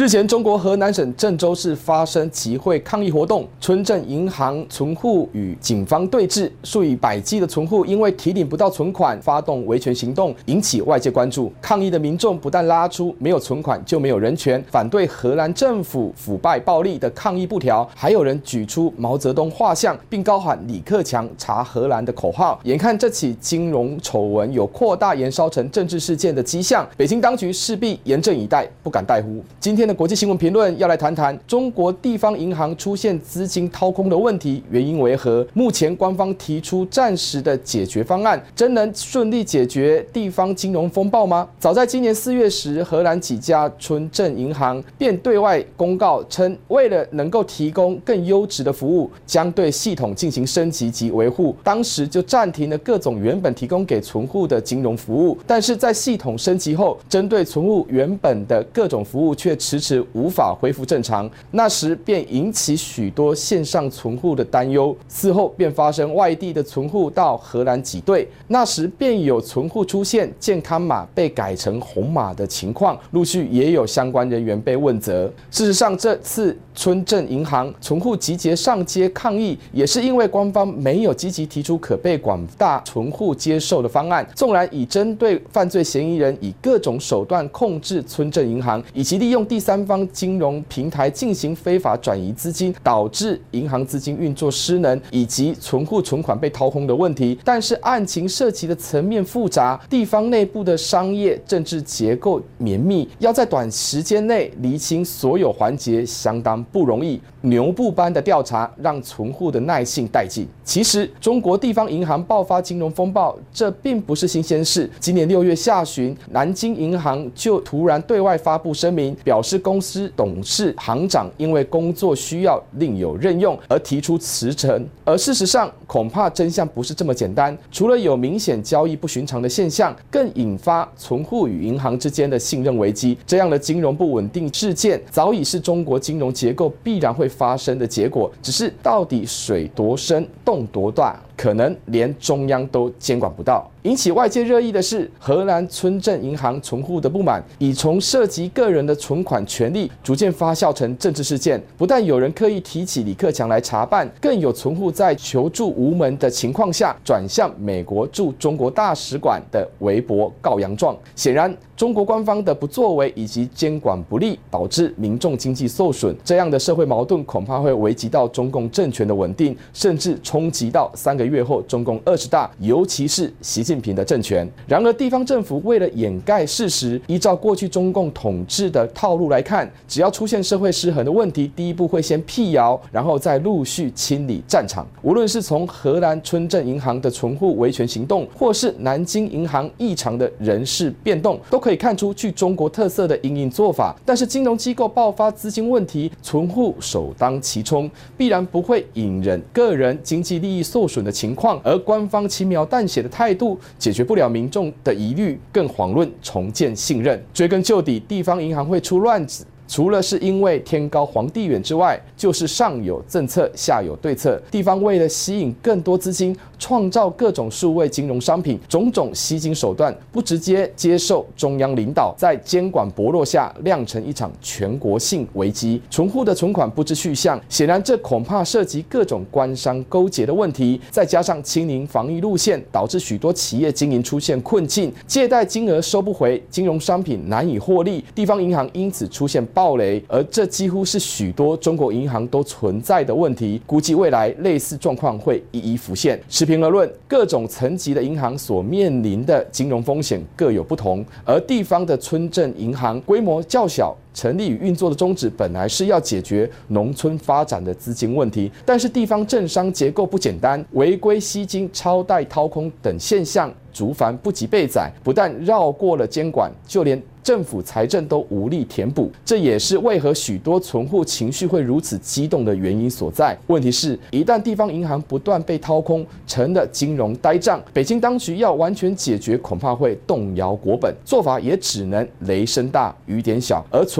日前，中国河南省郑州市发生集会抗议活动，村镇银行存户与警方对峙，数以百计的存户因为提领不到存款，发动维权行动，引起外界关注。抗议的民众不但拉出“没有存款就没有人权”，反对荷兰政府腐败暴力的抗议布条，还有人举出毛泽东画像，并高喊“李克强查荷兰”的口号。眼看这起金融丑闻有扩大延烧成政治事件的迹象，北京当局势必严阵以待，不敢怠忽。今天国际新闻评论要来谈谈中国地方银行出现资金掏空的问题，原因为何？目前官方提出暂时的解决方案，真能顺利解决地方金融风暴吗？早在今年四月时，荷兰几家村镇银行便对外公告称，为了能够提供更优质的服务，将对系统进行升级及维护。当时就暂停了各种原本提供给存户的金融服务，但是在系统升级后，针对存户原本的各种服务却迟迟无法恢复正常，那时便引起许多线上存户的担忧。此后便发生外地的存户到荷兰挤兑，那时便有存户出现健康码被改成红码的情况，陆续也有相关人员被问责。事实上，这次村镇银行存户集结上街抗议，也是因为官方没有积极提出可被广大存户接受的方案。纵然已针对犯罪嫌疑人以各种手段控制村镇银行，以及利用第三方金融平台进行非法转移资金，导致银行资金运作失能，以及存户存款被掏空的问题。但是案情涉及的层面复杂，地方内部的商业政治结构绵密，要在短时间内厘清所有环节，相当不容易。牛步般的调查让存户的耐性殆尽。其实，中国地方银行爆发金融风暴，这并不是新鲜事。今年六月下旬，南京银行就突然对外发布声明，表示公司。董事、行长因为工作需要另有任用而提出辞呈，而事实上恐怕真相不是这么简单。除了有明显交易不寻常的现象，更引发存户与银行之间的信任危机。这样的金融不稳定事件早已是中国金融结结构必然会发生的结果，只是到底水多深，洞多大？可能连中央都监管不到。引起外界热议的是，荷兰村镇银行存户的不满，已从涉及个人的存款权利，逐渐发酵成政治事件。不但有人刻意提起李克强来查办，更有存户在求助无门的情况下，转向美国驻中国大使馆的微博告洋状。显然，中国官方的不作为以及监管不力，导致民众经济受损。这样的社会矛盾，恐怕会危及到中共政权的稳定，甚至冲击到三个月后中共二十大，尤其是习近平的政权。然而，地方政府为了掩盖事实，依照过去中共统治的套路来看，只要出现社会失衡的问题，第一步会先辟谣，然后再陆续清理战场。无论是从荷兰村镇银行的存户维权行动，或是南京银行异常的人事变动，都可以看出具中国特色的隐隐做法。但是，金融机构爆发资金问题，存户首当其冲，必然不会隐忍个人经济利益受损的情况，而官方轻描淡写的态度解决不了民众的疑虑，更遑论重建信任。追根究底，地方银行会出乱子，除了是因为天高皇帝远之外，就是上有政策，下有对策。地方为了吸引更多资金，创造各种数位金融商品，种种吸金手段，不直接接受中央领导，在监管薄弱下，酿成一场全国性危机。存户的存款不知去向，显然这恐怕涉及各种官商勾结的问题。再加上清零防疫路线，导致许多企业经营出现困境，借贷金额收不回，金融商品难以获利，地方银行因此出现暴雷。而这几乎是许多中国银行行都存在的问题。估计未来类似状况会一一浮现。持平而论，各种层级的银行所面临的金融风险各有不同，而地方的村镇银行规模较小。成立与运作的宗旨本来是要解决农村发展的资金问题，但是地方政商结构不简单，违规吸金、超贷掏空等现象族繁不及备载，不但绕过了监管，就连政府财政都无力填补。这也是为何许多存户情绪会如此激动的原因所在。问题是，一旦地方银行不断被掏空，成了金融呆账，北京当局要完全解决，恐怕会动摇国本，做法也只能雷声大雨点小，而存。